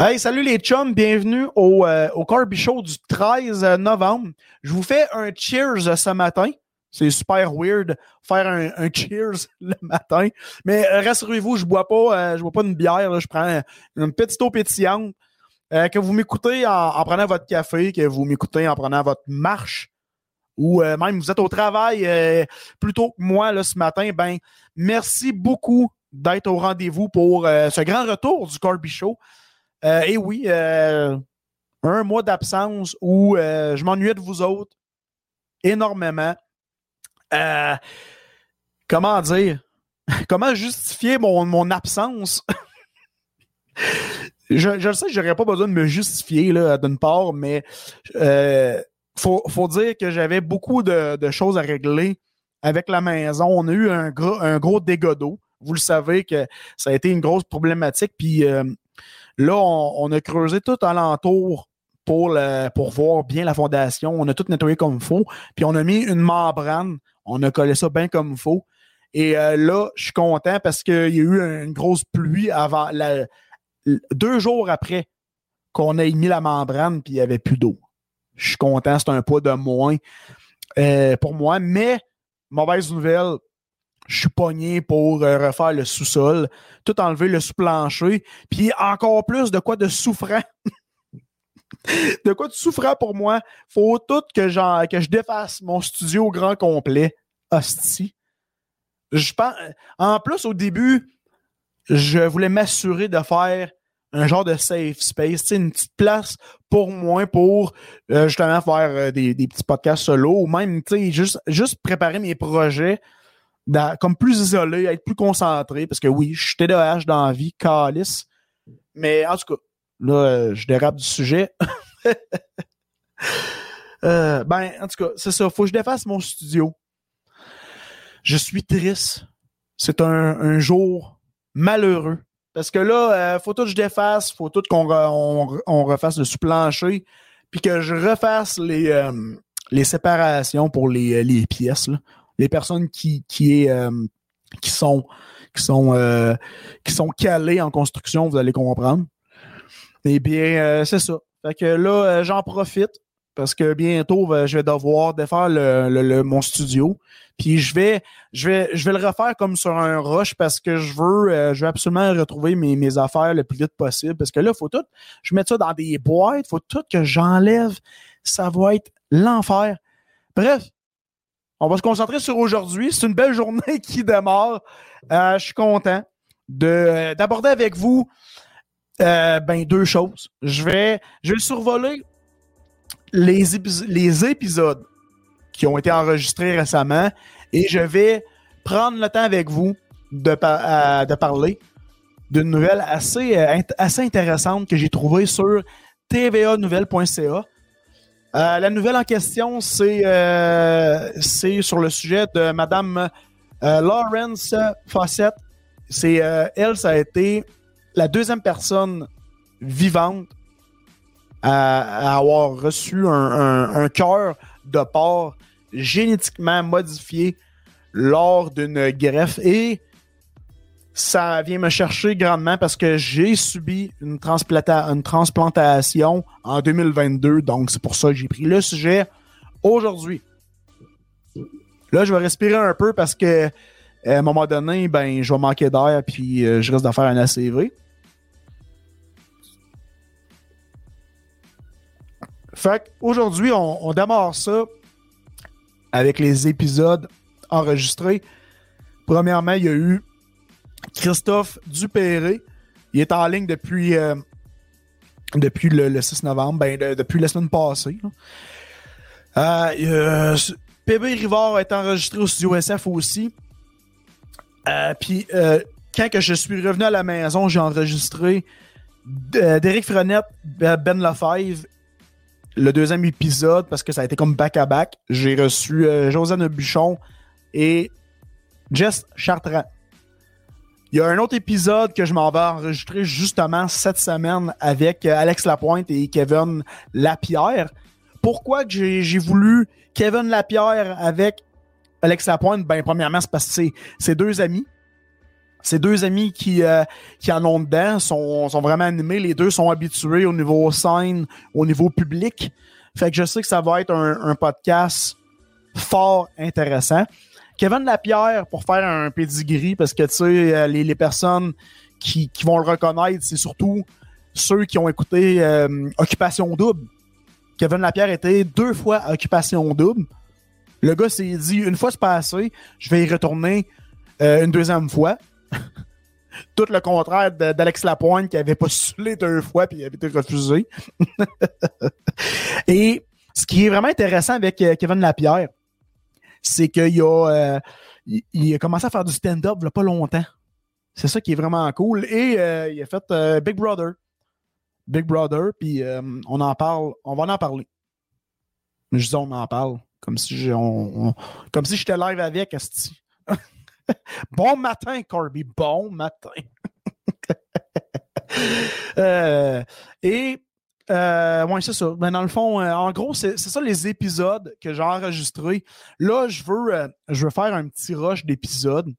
Hey, salut les chums, bienvenue au, euh, Show du 13 novembre. Je vous fais un cheers ce matin. C'est super weird faire un, cheers le matin. Mais euh, rassurez-vous, je bois pas, euh, je bois pas une bière, je prends une petite eau pétillante. Euh, que vous m'écoutez en, en, prenant votre café, que vous m'écoutez en prenant votre marche, ou euh, même vous êtes au travail euh, plutôt que moi là, ce matin, ben merci beaucoup d'être au rendez-vous pour ce grand retour du Corby Show. Et oui, un mois d'absence où je m'ennuyais de vous autres énormément. Euh, comment dire? Comment justifier mon, absence? je, je sais, j'aurais pas besoin de me justifier d'une part, mais euh, faut, dire que j'avais beaucoup de, choses à régler avec la maison. On a eu un gros, un d'eau. Vous le savez que ça a été une grosse problématique. Puis euh, là, on, a creusé tout alentour pour, pour voir bien la fondation. On a tout nettoyé comme il faut. Puis on a mis une membrane. On a collé ça bien comme il faut. Et euh, là, je suis content parce qu'il y a eu une grosse pluie avant deux jours après qu'on ait mis la membrane, puis il n'y avait plus d'eau. Je suis content, c'est un poids de moins euh, pour moi. Mais, mauvaise nouvelle, je suis pogné pour euh, refaire le sous-sol, tout enlever le sous-plancher, puis encore plus de quoi de souffrant. de quoi de souffrant pour moi. Faut tout que, que je défasse mon studio au grand complet. Hostie. Je pense, en plus, au début, je voulais m'assurer de faire un genre de safe space, une petite place pour moi pour euh, justement faire euh, des, des, petits podcasts solo ou même juste, juste préparer mes projets comme plus isolé, être plus concentré parce que oui, je suis TDAH dans la vie, calice. Mais en tout cas, là, euh, je dérape du sujet. euh, ben, en tout cas, c'est ça. Faut que je défasse mon studio. Je suis triste. C'est un, jour malheureux. Parce que là, euh, faut tout que je défasse, faut tout qu'on on, on refasse le sous-plancher, puis que je refasse les, euh, les séparations pour les, les pièces. Les personnes qui, qui, euh, sont qui sont euh, qui sont calées en construction, vous allez comprendre. Eh bien, c'est ça. Fait que là, j'en profite parce que bientôt, je vais devoir défaire le, mon studio. Puis je vais, je vais, je vais le refaire comme sur un rush parce que je veux, euh, je veux absolument retrouver mes, mes affaires le plus vite possible. Parce que là, faut tout, je mets ça dans des boîtes, faut tout que j'enlève. Ça va être l'enfer. Bref, on va se concentrer sur aujourd'hui. C'est une belle journée qui démarre. Euh, je suis content de d'aborder avec vous euh, ben deux choses. Je vais, je vais survoler les, épisodes qui ont été enregistrés récemment et je vais prendre le temps avec vous de, euh, parler d'une nouvelle assez, assez intéressante que j'ai trouvée sur tvanouvelle.ca. Euh, la nouvelle en question, c'est c'est sur le sujet de Madame Lawrence Fawcett. C'est elle, ça a été la deuxième personne vivante à, avoir reçu un cœur de porc génétiquement modifié lors d'une greffe et ça vient me chercher grandement parce que j'ai subi une, transplanta une transplantation en 2022. Donc, c'est pour ça que j'ai pris le sujet aujourd'hui. Là, je vais respirer un peu parce que à un moment donné, ben, je vais manquer d'air puis euh, je risque de faire un ACV. Fait aujourd'hui, on démarre ça avec les épisodes enregistrés. Premièrement, il y a eu Christophe Dupéré. Il est en ligne depuis, euh, depuis le, le, 6 novembre, ben, de, depuis la semaine passée. Euh, euh, PB Rivard été enregistré au studio SF aussi. Euh, Puis, quand que je suis revenu à la maison, j'ai enregistré Derek Frenette, Ben Lefebvre le deuxième épisode, parce que ça a été comme back-à-back, j'ai reçu euh, Josiane Buchon et Jess Chartrand. Il y a un autre épisode que je m'en vais enregistrer justement cette semaine avec euh, Alex Lapointe et Kevin Lapierre. Pourquoi j'ai voulu Kevin Lapierre avec Alex Lapointe? Ben, premièrement, c'est parce que c'est deux amis. C'est deux amis qui, euh, qui en ont dedans, sont, sont vraiment animés. Les deux sont habitués au niveau scène, au niveau public. Fait que je sais que ça va être un podcast fort intéressant. Kevin Lapierre, pour faire un pedigree, parce que tu sais, euh, les, personnes qui, vont le reconnaître, c'est surtout ceux qui ont écouté euh, Occupation Double. Kevin Lapierre était deux fois Occupation Double. Le gars s'est dit, une fois c'est passé, je vais y retourner euh, une deuxième fois. Tout le contraire d'Alex Lapointe qui avait postulé deux fois puis il avait été refusé. Et ce qui est vraiment intéressant avec Kevin Lapierre, c'est qu'il a, euh, il, a commencé à faire du stand-up il y a pas longtemps. C'est ça qui est vraiment cool. Et euh, il a fait euh, Big Brother. Big Brother, puis on en parle, on va en parler. Je dis on en parle, comme si comme si j'étais live avec Asti. bon matin, Corby. Bon matin. Et euh, c'est ça. Ben, dans le fond, euh, en gros, c'est ça les épisodes que j'ai enregistrés. Là, je veux, euh, je veux faire un petit rush d'épisodes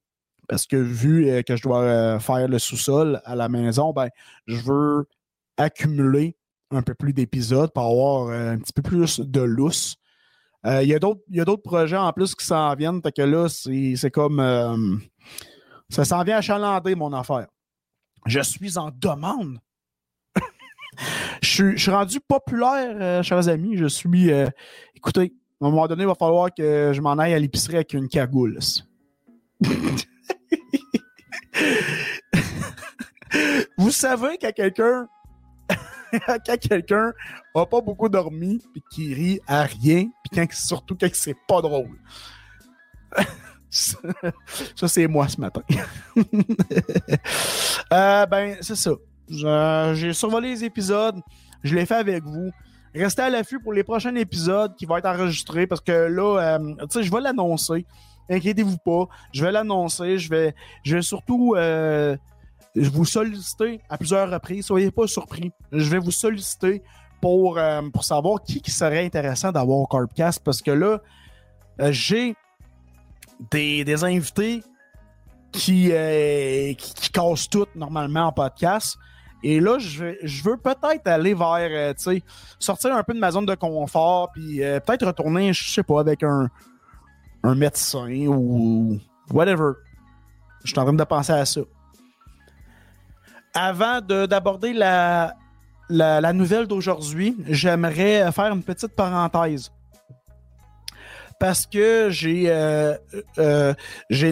parce que vu euh, que je dois faire le sous-sol à la maison, ben, je veux accumuler un peu plus d'épisodes pour avoir un petit peu plus de lousse. Il y a d'autres projets en plus qui s'en viennent, que là, c'est comme ça s'en vient achalander, mon affaire. Je suis en demande. Je, suis, rendu populaire, euh, chers amis. Je suis. euh, écoutez, à un moment donné, il va falloir que je m'en aille à l'épicerie avec une cagoule. Vous savez quand quelqu'un quand quelqu'un a pas beaucoup dormi puis qui rit à rien puis quand surtout quand c'est pas drôle. ça, ça, c'est moi ce matin. Euh, ben c'est ça. J'ai survolé les épisodes, je l'ai fait avec vous. Restez à l'affût pour les prochains épisodes qui vont être enregistrés parce que là, euh, je vais l'annoncer. Inquiétez-vous pas, je vais l'annoncer. Je vais, je vais surtout euh, vous solliciter à plusieurs reprises. Soyez pas surpris. Je vais vous solliciter pour, euh, pour savoir qui, qui serait intéressant d'avoir au Carpcast parce que là, j'ai des, des invités qui, qui, qui cassent tout normalement en podcast. Et là, je, veux peut-être aller vers, euh, tu sais, sortir un peu de ma zone de confort, puis euh, peut-être retourner, je sais pas, avec un, médecin ou whatever. Je suis en train de penser à ça. Avant de- d'aborder la, la, nouvelle d'aujourd'hui, j'aimerais faire une petite parenthèse. Parce que j'ai euh,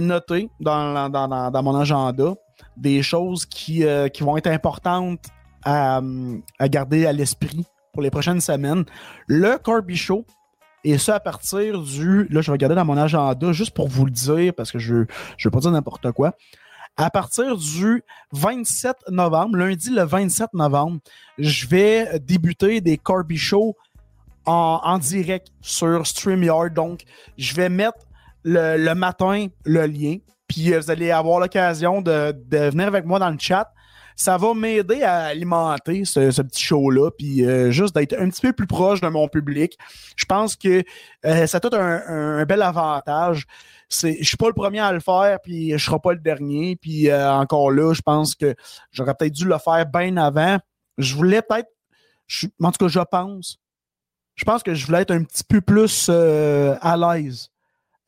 noté dans, dans- dans mon agenda des choses qui, euh, qui vont être importantes à, à garder à l'esprit pour les prochaines semaines. Le Corby Show, et ça à partir du. Là, je vais regarder dans mon agenda juste pour vous le dire, parce que je ne veux pas dire n'importe quoi. À partir du 27 novembre, lundi le 27 novembre, je vais débuter des Corby Show en, en direct sur StreamYard. Donc, je vais mettre le, le matin le lien. Puis euh, vous allez avoir l'occasion de, venir avec moi dans le chat. Ça va m'aider à alimenter ce, petit show-là, puis euh, juste d'être un petit peu plus proche de mon public. Je pense que euh, ça a tout un, bel avantage. Je suis pas le premier à le faire, puis je serai pas le dernier. Puis encore là, je pense que j'aurais peut-être dû le faire bien avant. Je voulais peut-être, en tout cas, je pense. Je pense que je voulais être un petit peu plus à l'aise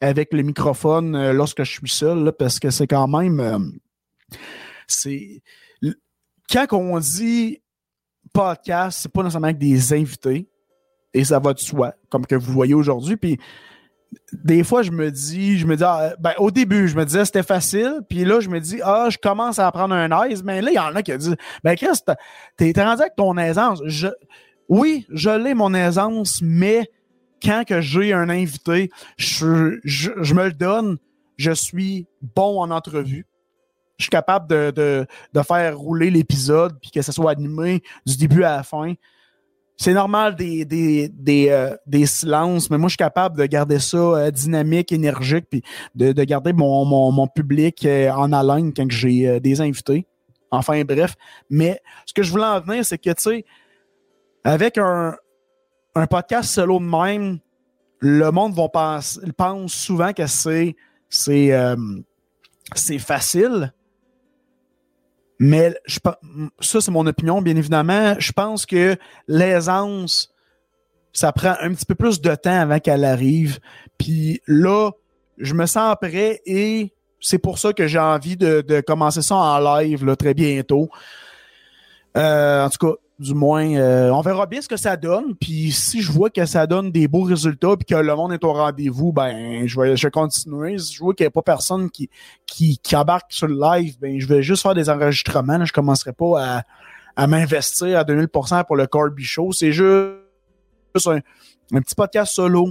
avec le microphone euh, lorsque je suis seul, parce que c'est quand même. euh, c'est. Quand on dit podcast, c'est pas nécessairement avec des invités, et ça va de soi, comme que vous voyez aujourd'hui. Puis des fois, je me dis, je me dis, ah, ben, au début, je me disais c'était facile, puis là, je me dis, ah, je commence à apprendre un aise, mais là, il y en a qui disent, ben, Chris, t'es rendu avec ton aisance. Je, oui, je l'ai mon aisance, mais quand que j'ai un invité, je, me le donne, je suis bon en entrevue. Je suis capable de, de, de faire rouler l'épisode puis que ça soit animé du début à la fin. C'est normal des, des, des, euh, des silences, mais moi, je suis capable de garder ça euh, dynamique, énergique, puis de, de garder mon, mon, public euh, en haleine quand j'ai des invités. Enfin, bref. Mais ce que je voulais en venir, c'est que, tu sais, avec un, un podcast solo de même, le monde va penser, pense souvent que c'est c'est euh, facile, Mais je, ça, c'est mon opinion, bien évidemment. Je pense que l'aisance, ça prend un petit peu plus de temps avant qu'elle arrive. Puis là, je me sens prêt et c'est pour ça que j'ai envie de, de, commencer ça en live très bientôt. Euh, en tout cas, du moins, euh, on verra bien ce que ça donne. Puis si je vois que ça donne des beaux résultats puis que le monde est au rendez-vous, ben je vais, je vais continuer. Si je vois qu'il n'y a pas personne qui, qui, qui embarque sur le live, ben je vais juste faire des enregistrements. Là. Je commencerai pas à, à m'investir à 2000% pour le Corby Show. C'est juste un, un petit podcast solo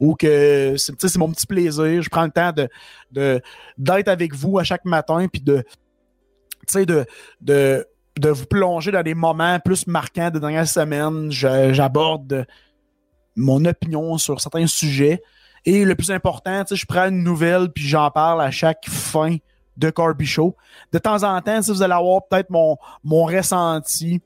ou que c'est mon petit plaisir. Je prends le temps d'être avec vous à chaque matin puis de de, de de vous plonger dans des moments plus marquants de dernière semaine. J'aborde mon opinion sur certains sujets. Et le plus important, je prends une nouvelle puis j'en parle à chaque fin de Corby Show. De temps en temps, si vous allez avoir peut-être mon, mon ressenti,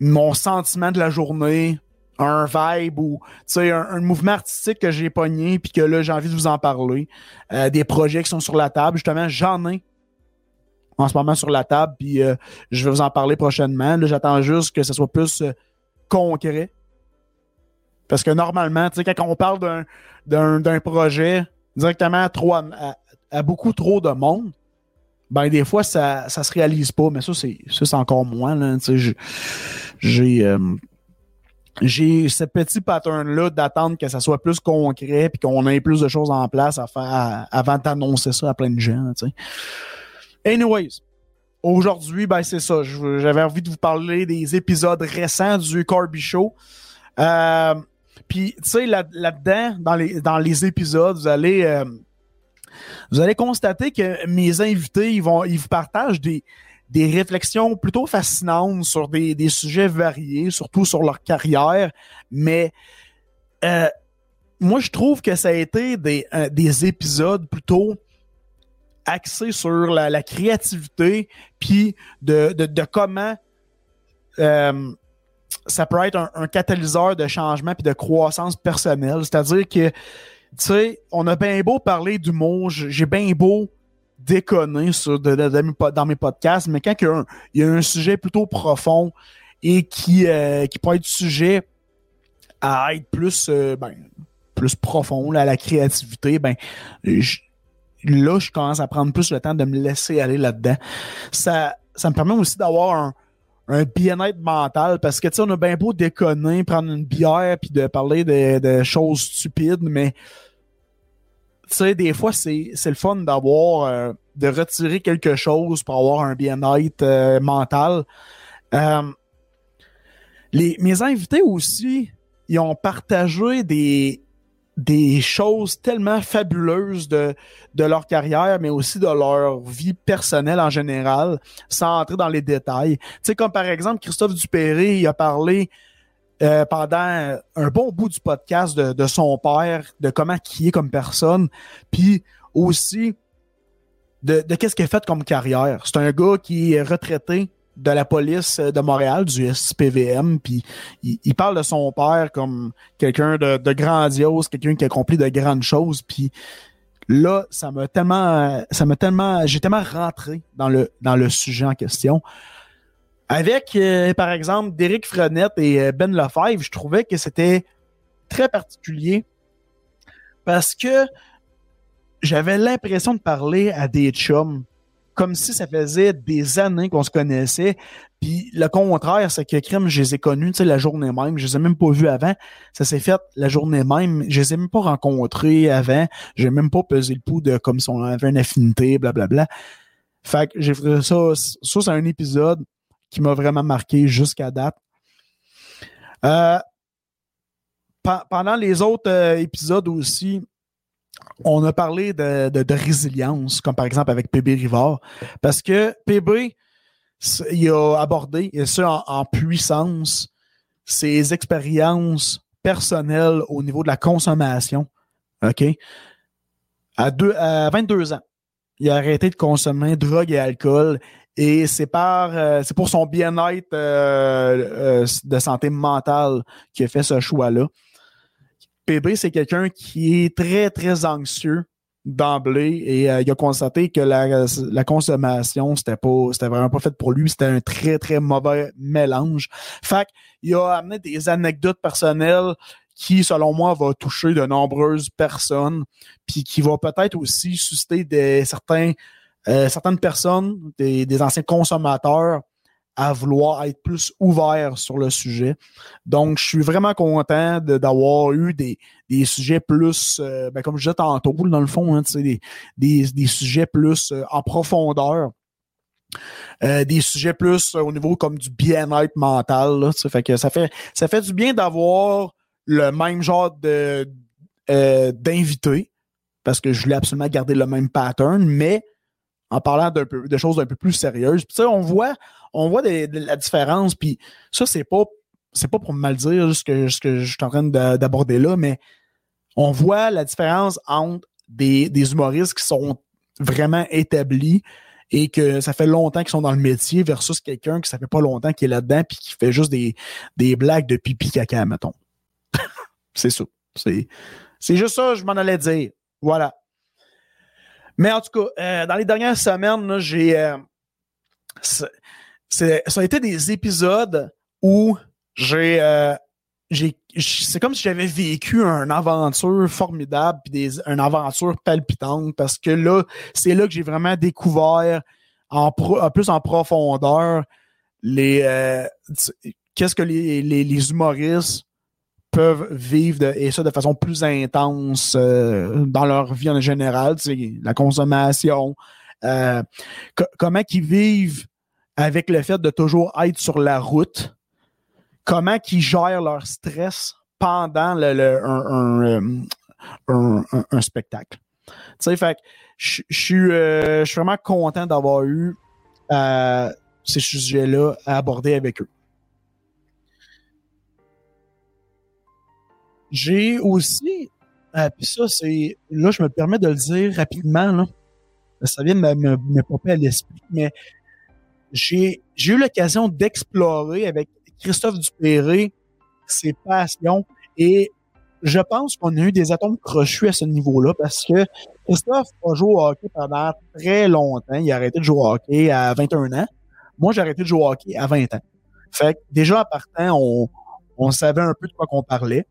mon sentiment de la journée, un vibe ou un, un mouvement artistique que j'ai pogné puis que là j'ai envie de vous en parler. Euh, des projets qui sont sur la table. Justement, j'en ai en ce moment sur la table, puis euh, je vais vous en parler prochainement. J'attends juste que ce soit plus euh, concret. Parce que normalement, quand on parle d'un projet directement à, trop, à, beaucoup trop de monde, ben des fois, ça, ça se réalise pas. Mais ça, c'est encore moins. J'ai euh, j'ai ce petit pattern-là d'attendre que ça soit plus concret puis qu'on ait plus de choses en place avant d'annoncer ça à plein de gens. Anyways, aujourd'hui, ben c'est ça. J'avais envie de vous parler des épisodes récents du Corby Show. Euh, Puis, tu sais, là-dedans, dans, les, dans les épisodes, vous allez, euh, vous allez constater que mes invités, ils, vont, ils vous partagent des, des réflexions plutôt fascinantes sur des, des sujets variés, surtout sur leur carrière. Mais euh, moi, je trouve que ça a été des, des épisodes plutôt axé sur la, créativité, puis de, comment euh, ça peut être un, catalyseur de changement puis de croissance personnelle. C'est-à-dire que, tu sais, on a bien beau parler du mot, j'ai bien beau déconner dans mes podcasts, mais quand il y, a un, sujet plutôt profond et qui, euh, qui peut être sujet à être plus, euh, ben, plus profond, à la créativité, ben, là, je commence à prendre plus le temps de me laisser aller là-dedans. Ça, ça me permet aussi d'avoir un, bien-être mental parce que tu sais on a bien beau déconner prendre une bière puis de parler de, choses stupides mais tu sais des fois c'est c'est le fun d'avoir euh, de retirer quelque chose pour avoir un bien-être euh, mental euh, les mes invités aussi ils ont partagé des des choses tellement fabuleuses de, leur carrière, mais aussi de leur vie personnelle en général, sans entrer dans les détails. Tu sais, comme par exemple, Christophe Dupéré, il a parlé euh, pendant un bon bout du podcast de, son père, de comment qui est comme personne, puis aussi de, de qu'est-ce qu'il a fait comme carrière. C'est un gars qui est retraité de la police de Montréal, du SPVM, puis il, parle de son père comme quelqu'un de, de, grandiose, quelqu'un qui a accompli de grandes choses, puis là, ça m'a tellement, ça m'a tellement, j'ai tellement rentré dans le dans le sujet en question. Avec, euh, par exemple, Derek Frenette et euh, Ben Lefebvre, je trouvais que c'était très particulier parce que j'avais l'impression de parler à des chums comme si ça faisait des années qu'on se connaissait. Puis le contraire, c'est que Crème, je les ai connus la journée même. Je les ai même pas vus avant. Ça s'est fait la journée même. Je les ai même pas rencontrés avant. J'ai même pas pesé le pouls de comme si on avait une affinité, blablabla. Fait que j'ai fait ça. Ça, c'est un épisode qui m'a vraiment marqué jusqu'à date. Euh, pendant les autres euh, épisodes aussi, on a parlé de, résilience, comme par exemple avec PB Rivard, parce que PB, il a abordé, et ça en, puissance, ses expériences personnelles au niveau de la consommation. OK? À, deux, à 22 ans, il a arrêté de consommer drogue et alcool et c'est par euh, c'est pour son bien-être euh, euh, de santé mentale qu'il a fait ce choix-là. PB, c'est quelqu'un qui est très, très anxieux d'emblée et il a constaté que la, la consommation, c'était pas, c'était vraiment pas fait pour lui. C'était un très, très mauvais mélange. Fait il a amené des anecdotes personnelles qui, selon moi, va toucher de nombreuses personnes, puis qui va peut-être aussi susciter des, certains, euh, certaines personnes, des, des, anciens consommateurs, à vouloir être plus ouverts sur le sujet. Donc, je suis vraiment content d'avoir eu des, des sujets plus, euh, ben, comme je disais tantôt, dans le fond, hein, des, des, des sujets plus euh, en profondeur. des sujets plus au niveau comme du bien-être mental. Fait que ça fait ça fait du bien d'avoir le même genre euh, d'invité parce que je voulais absolument garder le même pattern, mais en parlant de choses un peu plus sérieuses. Puis on voit, on voit la différence. Puis ça, c'est pas c'est pas pour mal dire ce que, je suis en train d'aborder là, mais on voit la différence entre des, humoristes qui sont vraiment établis et que ça fait longtemps qu'ils sont dans le métier versus quelqu'un qui ça fait pas longtemps qu'il est là-dedans puis qui fait juste des, blagues de pipi caca, mettons. C'est ça. C'est juste ça, je m'en allais dire. Voilà. Mais en tout cas, euh, dans les dernières semaines, j'ai. Euh, ça a été des épisodes où j'ai. Euh, c'est comme si j'avais vécu une aventure formidable puis des, une aventure palpitante parce que là, c'est là que j'ai vraiment découvert en, plus en profondeur les qu'est-ce que les, les, les humoristes peuvent vivre et ça de façon plus intense euh, dans leur vie en général, la consommation, euh, comment ils vivent avec le fait de toujours être sur la route, comment ils gèrent leur stress pendant le, un, un, un, spectacle? Tu sais, fait je suis euh, vraiment content d'avoir eu ces sujets-là à aborder avec eux. J'ai aussi, euh, puis ça, c'est, là, je me permets de le dire rapidement, là. Ça vient de me, me, popper à l'esprit, mais j'ai, j'ai eu l'occasion d'explorer avec Christophe Dupéré ses passions et je pense qu'on a eu des atomes crochus à ce niveau-là parce que Christophe a joué au hockey pendant très longtemps. Il a arrêté de jouer au hockey à 21 ans. Moi, j'ai arrêté de jouer au hockey à 20 ans. Fait que déjà, en partant, on, on savait un peu de quoi qu'on parlait.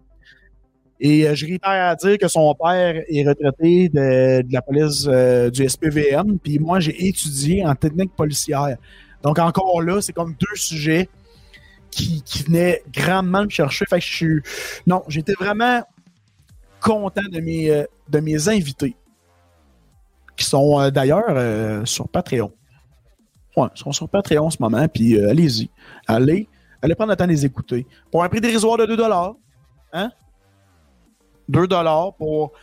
Et euh, je réitère à dire que son père est retraité de, la police euh, du SPVM, puis moi, j'ai étudié en technique policière. Donc, encore là, c'est comme deux sujets qui, venaient grandement me chercher. Fait que je suis. Non, j'étais vraiment content de mes, euh, de mes invités, qui sont d'ailleurs sur Patreon. Ouais, ils sont sur Patreon en ce moment, puis allez-y. Allez, allez prendre le temps de les écouter. Pour un prix dérisoire de 2 hein? 2 dollars pour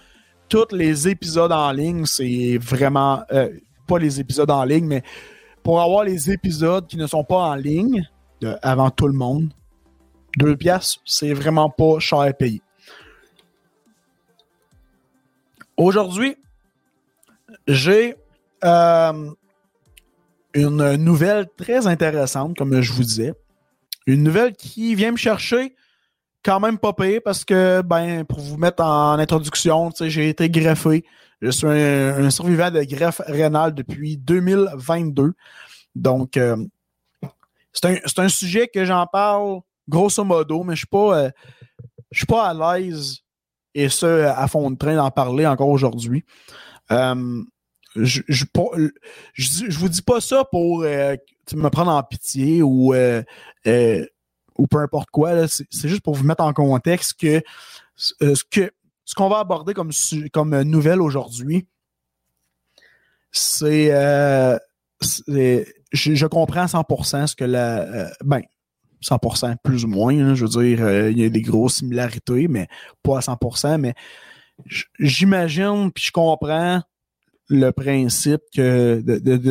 tous les épisodes en ligne. C'est vraiment euh, pas les épisodes en ligne, mais pour avoir les épisodes qui ne sont pas en ligne avant tout le monde, 2 pièces, c'est vraiment pas cher à payer. Aujourd'hui, j'ai euh, une nouvelle très intéressante, comme je vous disais. Une nouvelle qui vient me chercher quand même pas payé parce que, ben, pour vous mettre en introduction, j'ai été greffé. Je suis un, survivant de greffe rénale depuis 2022. Donc, euh, c'est un, un, sujet que j'en parle grosso modo, mais je suis pas, euh, je suis pas à l'aise et ce, à fond de train d'en parler encore aujourd'hui. Euh, je, je, je, vous dis pas ça pour me prendre en pitié ou ou peu importe quoi. C'est juste pour vous mettre en contexte que euh, ce ce qu'on va aborder comme, comme nouvelle aujourd'hui, c'est euh, je, comprends à 100% ce que la euh, ben 100% plus ou moins, je veux dire, il y a des grosses similarités, mais pas à 100%, mais j'imagine puis je comprends le principe que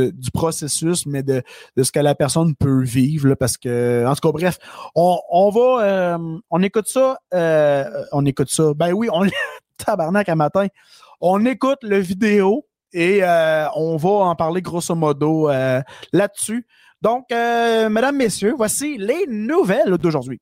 du processus, mais de, ce que la personne peut vivre. parce que, en tout cas, bref, on, va euh, on écoute ça. Euh, on écoute ça. Ben oui, on tabarnak à matin. On écoute le vidéo et euh, on va en parler grosso modo là-dessus. Donc, mesdames, messieurs, voici les nouvelles d'aujourd'hui.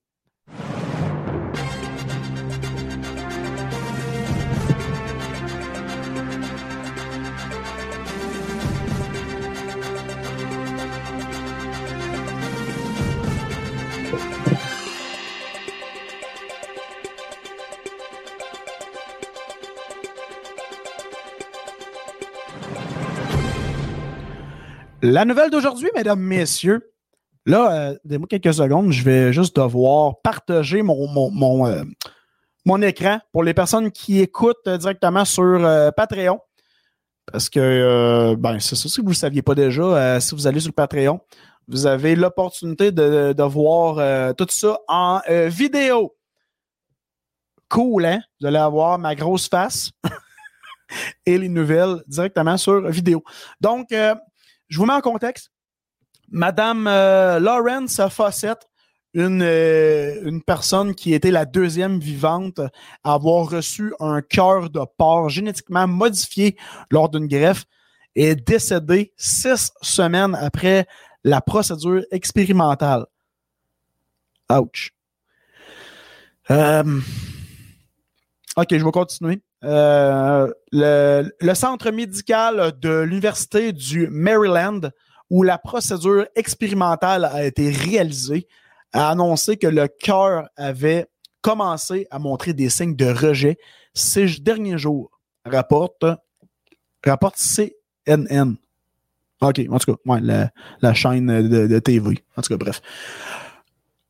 La nouvelle d'aujourd'hui, mesdames, messieurs. Là, euh, donnez-moi quelques secondes, je vais juste devoir partager mon, mon, mon, euh, mon écran pour les personnes qui écoutent directement sur euh, Patreon. Parce que, euh, ben, c'est ça, si vous ne le saviez pas déjà, si vous allez sur le Patreon, vous avez l'opportunité de, de voir tout ça en vidéo. Cool, hein? Vous allez avoir ma grosse face et les nouvelles directement sur vidéo. Donc, euh, je vous mets en contexte. Madame euh, Lawrence Fawcett, une, euh, une personne qui était la deuxième vivante à avoir reçu un cœur de porc génétiquement modifié lors d'une greffe, est décédée six semaines après la procédure expérimentale. Ouch. Euh, OK, je vais continuer. Euh, le, le, centre médical de l'Université du Maryland, où la procédure expérimentale a été réalisée, a annoncé que le cœur avait commencé à montrer des signes de rejet ces derniers jours, rapporte, rapporte CNN. OK, en tout cas, ouais, la, chaîne de, TV. En tout cas, bref.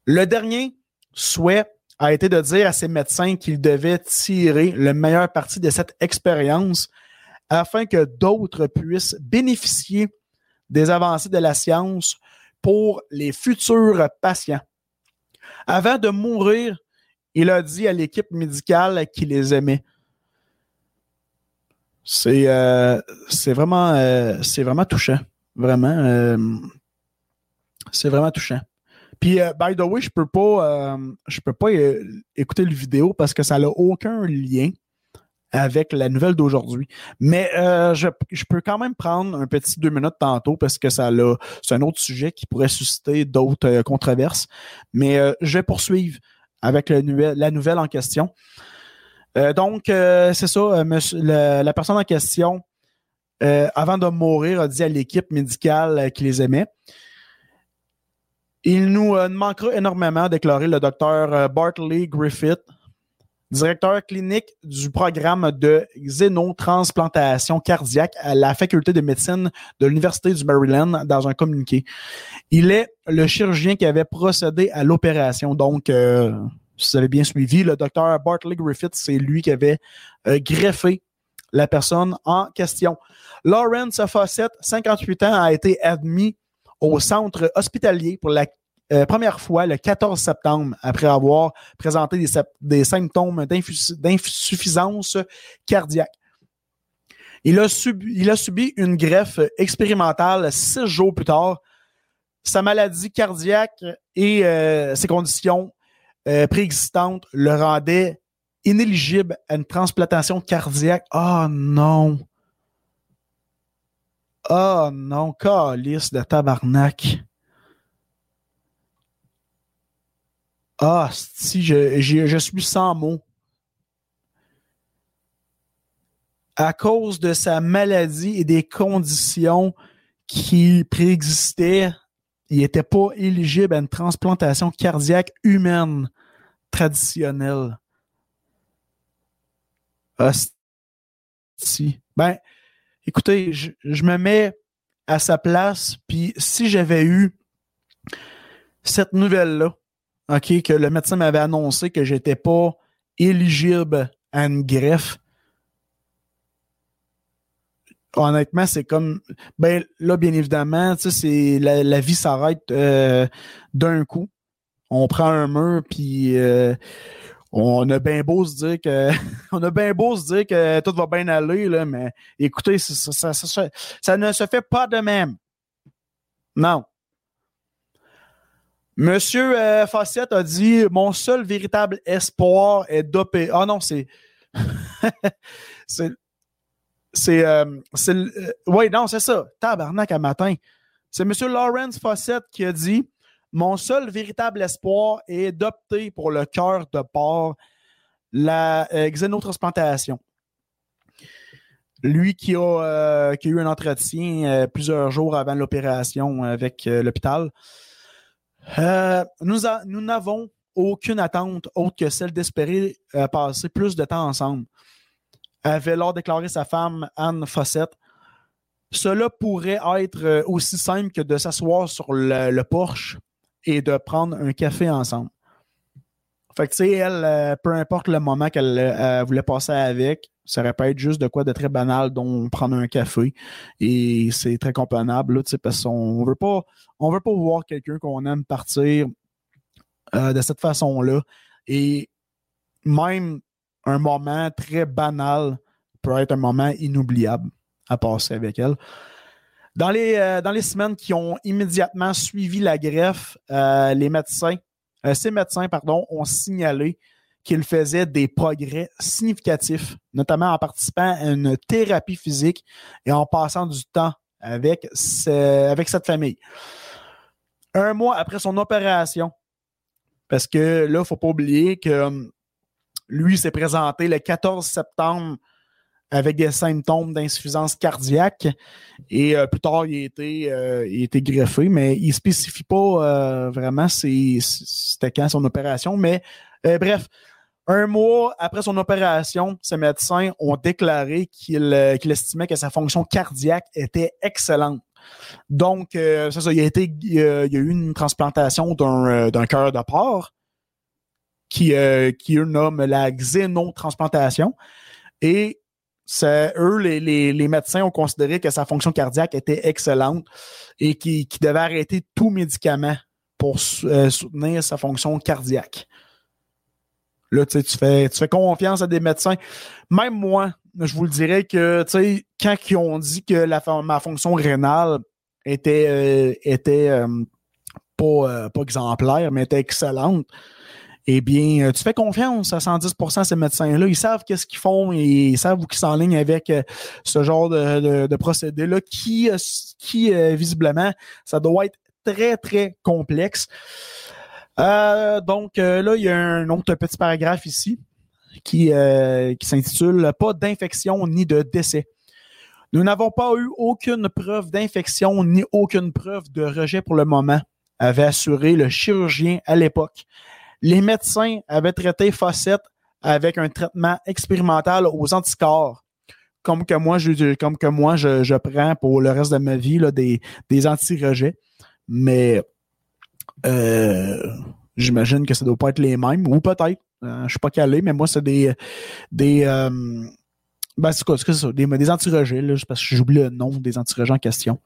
Le dernier souhait a été de dire à ses médecins qu'ils devaient tirer le meilleur parti de cette expérience afin que d'autres puissent bénéficier des avancées de la science pour les futurs patients. Avant de mourir, il a dit à l'équipe médicale qu'il les aimait. C'est euh, euh, vraiment touchant, vraiment euh, c'est vraiment touchant. Puis euh, by the way, je peux pas euh, je peux pas écouter le vidéo parce que ça n'a aucun lien avec la nouvelle d'aujourd'hui. Mais euh, je, peux quand même prendre un petit deux minutes tantôt parce que ça c'est un autre sujet qui pourrait susciter d'autres euh, controverses. Mais euh, je vais poursuivre avec la nouvelle en question. Euh, donc, c'est ça, la, personne en question, avant de mourir, a dit à l'équipe médicale qu'il les aimait. Il nous manquera énormément, a déclaré le docteur Bartley Griffith, directeur clinique du programme de xénotransplantation cardiaque à la faculté de médecine de l'Université du Maryland dans un communiqué. Il est le chirurgien qui avait procédé à l'opération. Donc, euh, si vous avez bien suivi, le docteur Bartley Griffith, c'est lui qui avait euh, greffé la personne en question. Lawrence Fawcett, 58 ans, a été admis au centre hospitalier pour la euh, première fois le 14 septembre après avoir présenté des, symptômes d'insuffisance cardiaque. Il a, subi, il a subi une greffe expérimentale six jours plus tard. Sa maladie cardiaque et euh, ses conditions euh, préexistantes le rendaient inéligible à une transplantation cardiaque. Oh non! Oh non, calice de tabarnak. Ah, si, je suis sans mots. À cause de sa maladie et des conditions qui préexistaient, il n'était pas éligible à une transplantation cardiaque humaine traditionnelle. Ah, si. Ben, écoutez, je, me mets à sa place, puis si j'avais eu cette nouvelle-là, OK, que le médecin m'avait annoncé que j'étais pas éligible à une greffe. Honnêtement, c'est comme ben là, bien évidemment, c'est la, la, vie s'arrête euh, d'un coup. On prend un mur, puis euh, on a bien beau se dire que a bien beau se dire que tout va bien aller, là, mais écoutez, ça, ne se fait pas de même. Non. Monsieur euh, a dit Mon seul véritable espoir est dopé. Ah non, c'est. c'est. C'est. Euh, euh, oui, non, c'est ça. Tabarnak à matin. C'est Monsieur Lawrence Fawcett qui a dit Mon seul véritable espoir est d'opter pour le cœur de porc, la euh, xénotransplantation. Lui qui a, euh, qui a eu un entretien plusieurs jours avant l'opération avec l'hôpital. Euh, nous, n'avons aucune attente autre que celle d'espérer euh, passer plus de temps ensemble. Avait alors déclaré sa femme Anne Fossette. cela pourrait être euh, aussi simple que de s'asseoir sur le, le porche et de prendre un café ensemble. Fait que, tu sais, elle, euh, peu importe le moment qu'elle euh, voulait passer avec, ça aurait pu être juste de quoi de très banal, dont prendre un café. Et c'est très comprenable, là, parce qu'on veut pas, on veut pas voir quelqu'un qu'on aime partir euh, de cette façon-là. Et même un moment très banal peut être un moment inoubliable à passer avec elle. Dans les, euh, dans les semaines qui ont immédiatement suivi la greffe, euh, les médecins, euh, ces médecins, pardon, ont signalé qu'ils faisaient des progrès significatifs, notamment en participant à une thérapie physique et en passant du temps avec, avec cette famille. Un mois après son opération, parce que là, il ne faut pas oublier que hum, lui s'est présenté le 14 septembre avec des symptômes d'insuffisance cardiaque et euh, plus tard, il a été, euh, il greffé, mais il ne spécifie pas euh, vraiment c'était quand son opération. Mais bref, un mois après son opération, ces médecins ont déclaré qu'il estimait que sa fonction cardiaque était excellente. Donc, c'est ça, il a, été, il a, a eu une transplantation d'un cœur de porc qui, qui eux nomment la xénotransplantation. Et eux, les, les, les médecins ont considéré que sa fonction cardiaque était excellente et qu'il qu'il devait arrêter tout médicament pour euh, soutenir sa fonction cardiaque. Là, tu fais, tu fais confiance à des médecins. Même moi, je vous le dirais que, quand ils ont dit que la, ma fonction rénale était, euh, était euh, pas, pas exemplaire, mais était excellente, eh bien, euh, tu fais confiance à 110% à ces médecins-là. Ils savent qu'est-ce qu'ils font et ils savent où ils s'enlignent avec euh, ce genre de, procédé-là qui, euh, qui visiblement, ça doit être très, très complexe. Donc, là, il y a un autre petit paragraphe ici qui, qui s'intitule Pas d'infection ni de décès. Nous n'avons pas eu aucune preuve d'infection ni aucune preuve de rejet pour le moment, avait assuré le chirurgien à l'époque. Les médecins avaient traité Fawcett avec un traitement expérimental aux anticorps, comme que moi, je, comme que moi je, je prends pour le reste de ma vie là, des, des anti-rejets. Mais euh, j'imagine que ça ne doit pas être les mêmes, ou peut-être. Euh, je suis pas calé, mais moi, c'est des. des euh, ben, c'est quoi, c'est ça, des, des anti-rejets, là, parce que j'oublie le nom des anti-rejets en question.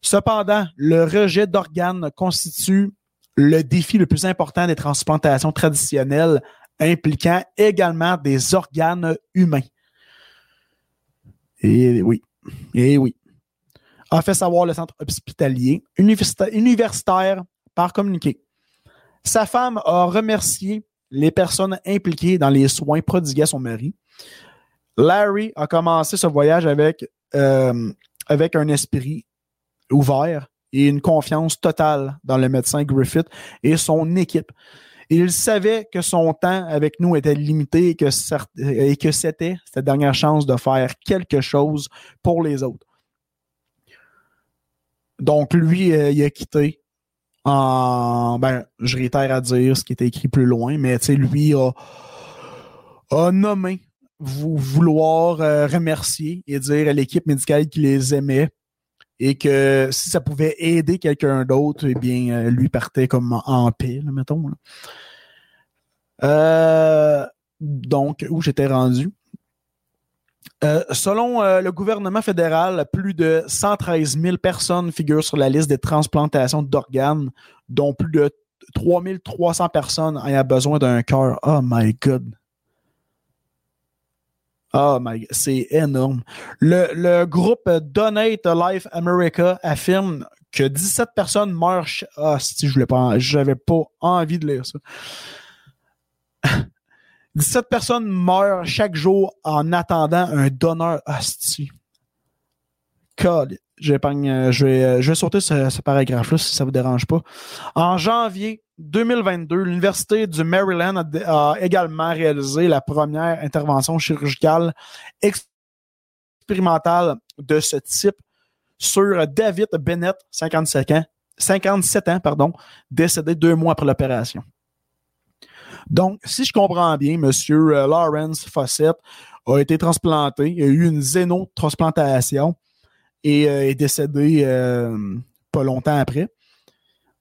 Cependant, le rejet d'organes constitue le défi le plus important des transplantations traditionnelles impliquant également des organes humains. Et oui, et oui. A fait savoir le centre hospitalier universita- universitaire par communiqué. Sa femme a remercié les personnes impliquées dans les soins prodigués à son mari. Larry a commencé ce voyage avec, euh, avec un esprit ouvert et une confiance totale dans le médecin Griffith et son équipe. Il savait que son temps avec nous était limité et que, c'était sa dernière chance de faire quelque chose pour les autres. Donc, lui, euh, il a quitté en. Ben, je réitère à dire ce qui était écrit plus loin, mais lui a, nommé vou- vouloir euh, remercier et dire à l'équipe médicale qu'il les aimait et que si ça pouvait aider quelqu'un d'autre, eh bien, euh, lui partait comme en, paix, mettons. Euh, donc, où j'étais rendu? Euh, selon le gouvernement fédéral, plus de 113 000 personnes figurent sur la liste des transplantations d'organes, dont plus de 3 300 personnes ayant besoin d'un cœur. Oh my God. Oh my c'est énorme. Le, le groupe Donate Life America affirme que 17 personnes meurent. Ah, si je voulais pas, j'avais pas envie de lire ça. 17 personnes meurent chaque jour en attendant un donneur. Asti. God, euh, je vais, euh, je vais sauter ce, paragraphe-là si ça vous dérange pas. En janvier 2022, l'Université du Maryland a, également réalisé la première intervention chirurgicale expérimentale de ce type sur David Bennett, 57 ans, 57 ans, pardon, décédé deux mois après l'opération. Donc, si je comprends bien, M. Lawrence Fawcett a été transplanté. Il a eu une xénotransplantation et euh, est décédé euh, pas longtemps après.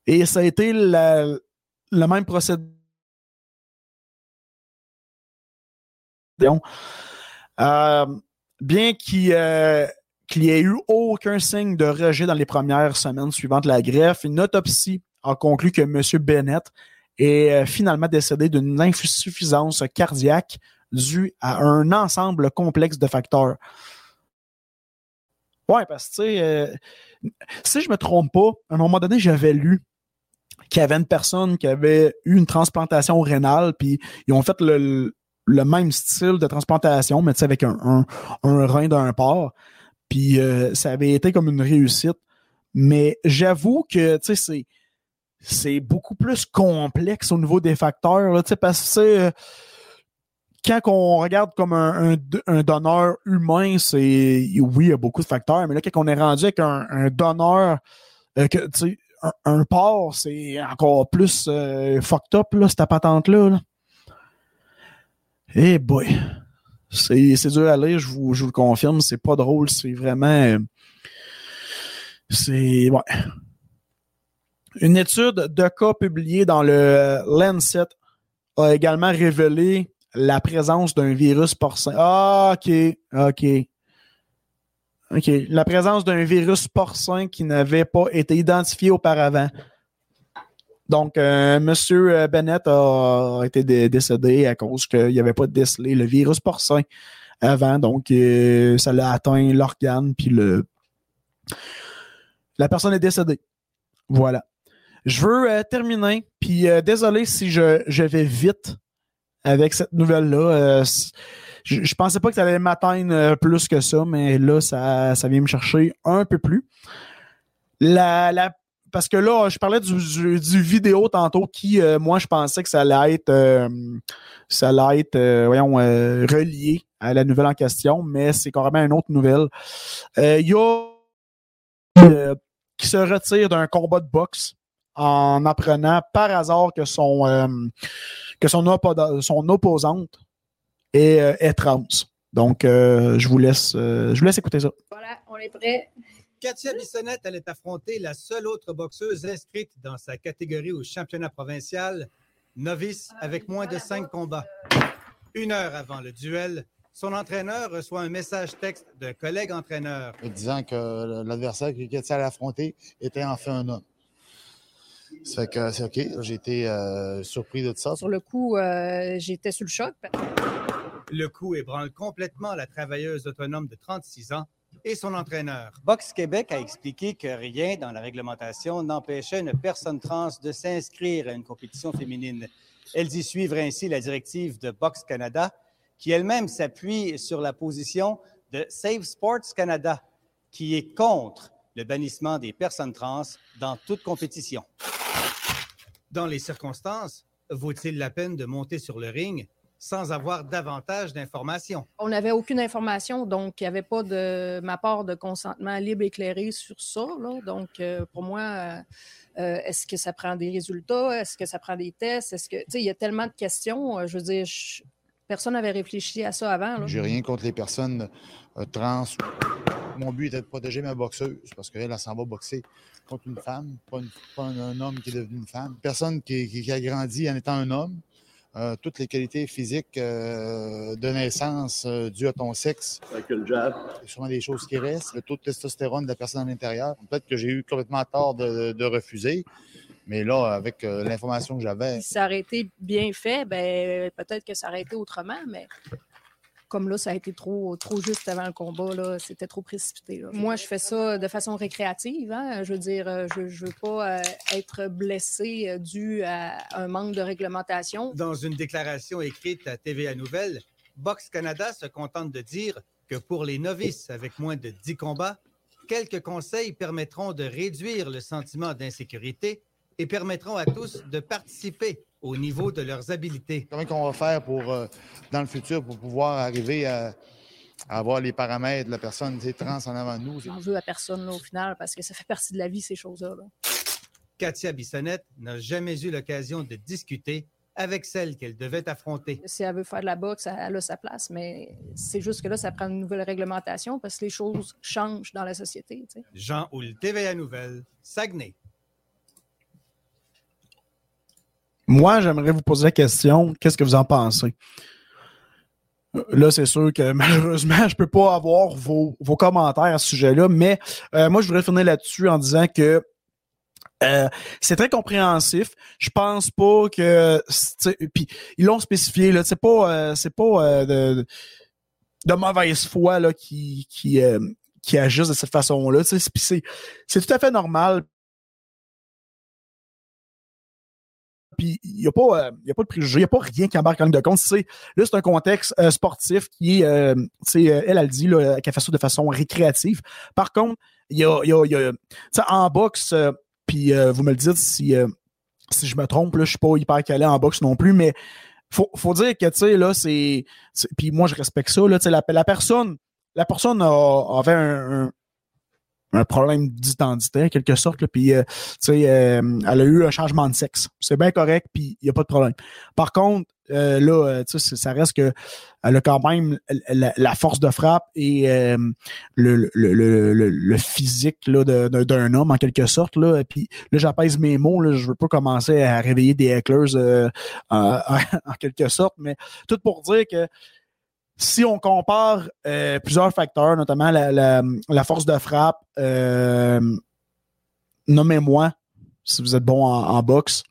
Et ça a été le même procédé. Euh, bien qu'il n'y ait eu aucun signe de rejet dans les premières semaines suivantes la greffe, une autopsie a conclu que M. Bennett est finalement décédé d'une insuffisance cardiaque due à un ensemble complexe de facteurs. Ouais, parce que, tu sais, euh, si je me trompe pas, à un moment donné, j'avais lu qu'il y avait une personne qui avait eu une transplantation rénale, puis ils ont fait le, même style de transplantation, mais avec un, un, rein d'un porc. Puis euh, ça avait été comme une réussite. Mais j'avoue que, tu sais, c'est c'est beaucoup plus complexe au niveau des facteurs, là, parce que euh, quand on regarde comme un, donneur humain, c'est oui, il y a beaucoup de facteurs, mais là, quand on est rendu avec un, donneur, euh, un, un porc, c'est encore plus euh, fucked up, là, cette patente-là. Eh boy. C'est dur à lire, je vous, je vous le confirme, c'est pas drôle, c'est vraiment. Euh, c'est. Ouais. Une étude de cas publiée dans le Lancet a également révélé la présence d'un virus porcin. Ah, OK, OK. OK. La présence d'un virus porcin qui n'avait pas été identifié auparavant. Donc, euh, M. Bennett a été décédé à cause qu'il n'y avait pas décelé le virus porcin avant. Donc, euh, ça l'a atteint l'organe, puis le... la personne est décédée. Voilà. Je veux euh, terminer, puis désolé si je vais vite avec cette nouvelle-là. Euh, je, je, pensais pas que ça allait m'atteindre euh, plus que ça, mais là, ça, ça vient me chercher un peu plus. La, la, parce que là, je parlais du, du, vidéo tantôt qui, euh, moi, je pensais que ça allait être, ça allait voyons, relié à la nouvelle en question, mais c'est carrément une autre nouvelle. Il y a qui se retire d'un combat de boxe en apprenant par hasard que son, que son, son opposante est, euh, est, trans. Donc, euh, je, vous laisse, je vous laisse écouter ça. Voilà, on est prêt. Katia Bissonnette allait affronter la seule autre boxeuse inscrite dans sa catégorie au championnat provincial, novice avec moins de cinq combats. Une heure avant le duel, son entraîneur reçoit un message texte d'un collègue entraîneur. Disant que l'adversaire que Katia allait affronter était enfin un homme. Ça fait que c'est OK. J'ai été euh, surpris de ça. Sur le coup, euh, j'étais sous le choc. Le coup ébranle complètement la travailleuse autonome de 36 ans et son entraîneur. Boxe Québec a expliqué que rien dans la réglementation n'empêchait une personne trans de s'inscrire à une compétition féminine. Elles y suivent ainsi la directive de Boxe Canada, qui elle-même s'appuie sur la position de Save Sports Canada, qui est contre le bannissement des personnes trans dans toute compétition. Dans les circonstances, vaut-il la peine de monter sur le ring sans avoir davantage d'informations? On n'avait aucune information, donc il n'y avait pas de ma part de consentement libre éclairé sur ça. Donc, euh, pour moi, euh, euh, est-ce que ça prend des résultats? Est-ce que ça prend des tests? Est-ce que, tu sais, il y a tellement de questions. je veux dire, personne n'avait réfléchi à ça avant. J'ai rien contre les personnes trans. Mon but était de protéger ma boxeuse parce qu'elle, elle s'en va boxer contre une femme, pas, un, homme qui est devenu une femme. Personne qui, a grandi en étant un homme. Euh, toutes les qualités physiques euh, de naissance euh, dues à ton sexe. Avec le jab. C'est sûrement des choses qui restent. Le taux de testostérone de la personne à l'intérieur. Peut-être que j'ai eu complètement tort de, refuser. Mais là, avec l'information que j'avais. Si ça aurait été bien fait, ben, peut-être que ça aurait été autrement, mais comme là, ça a été trop, trop juste avant le combat, c'était trop précipité. Moi, je fais ça de façon récréative. Hein. Je veux dire, euh, je ne veux pas euh, être blessé euh, dû à un manque de réglementation. Dans une déclaration écrite à TVA Nouvelle, Box Canada se contente de dire que pour les novices avec moins de 10 combats, quelques conseils permettront de réduire le sentiment d'insécurité et permettront à tous de participer au niveau de leurs habiletés. Comment on va faire pour, euh, dans le futur pour pouvoir arriver à, avoir les paramètres de la personne trans en avant de nous? J'en veux à personne au final parce que ça fait partie de la vie, ces choses-là. Katia Bissonnette n'a jamais eu l'occasion de discuter avec celle qu'elle devait affronter. Si elle veut faire de la boxe, elle a sa place, mais c'est juste que là, ça prend une nouvelle réglementation parce que les choses changent dans la société. tu sais. Jean Houle, TVA Nouvelle, Saguenay. Moi, j'aimerais vous poser la question, qu'est-ce que vous en pensez? Là, c'est sûr que malheureusement, je peux pas avoir vos, vos commentaires à ce sujet-là, mais euh, moi, je voudrais finir là-dessus en disant que euh, c'est très compréhensif. Je pense pas que puis ils l'ont spécifié là, c'est pas euh, c'est pas de, de mauvaise foi là qui qui qui de cette façon-là, c'est tout à fait normal. Il y a pas euh, a pas de préjugés, il y a pas rien qui embarque en ligne de compte, c'est là c'est un contexte euh, sportif qui est euh, euh, elle elle dit qu'elle fait ça de façon récréative. Par contre, il y a y a, en boxe puis vous me le dites si, si je me trompe, je suis pas hyper calé en boxe non plus, mais faut, faut dire que, tu sais, là, c'est. Puis moi, je respecte ça, là, la, la personne, la personne avait un, un problème d'identité, en quelque sorte, là, puis, euh, euh, elle a eu un changement de sexe. C'est bien correct, puis il n'y a pas de problème. Par contre, euh, là, euh, ça reste que elle a quand même la, force de frappe et euh, le, le, le, physique d'un homme en quelque sorte là puis là j'apaise mes mots là, je veux pas commencer à réveiller des hecklers euh, en quelque sorte mais tout pour dire que si on compare euh, plusieurs facteurs notamment la, force de frappe euh, nommez-moi si vous êtes bon en, boxe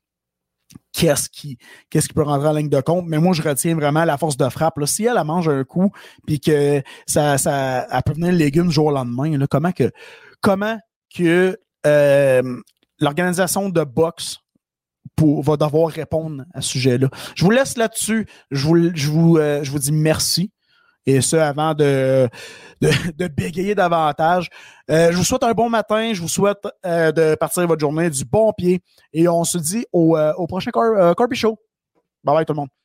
qu'est-ce qui qui peut rentrer en ligne de compte? Mais moi je retiens vraiment la force de frappe si elle, elle mange un coup puis que ça ça elle peut venir le légume jour au lendemain comment que comment que euh, l'organisation de boxe va devoir répondre à ce sujet-là? Je vous laisse là-dessus. Je vous, je, vous, je vous dis merci. Et ce, avant de, de, de bégayer davantage. Euh, je vous souhaite un bon matin. Je vous souhaite euh, de partir votre journée du bon pied. Et on se dit au, euh, au prochain euh, Corby Show. Bye bye tout le monde.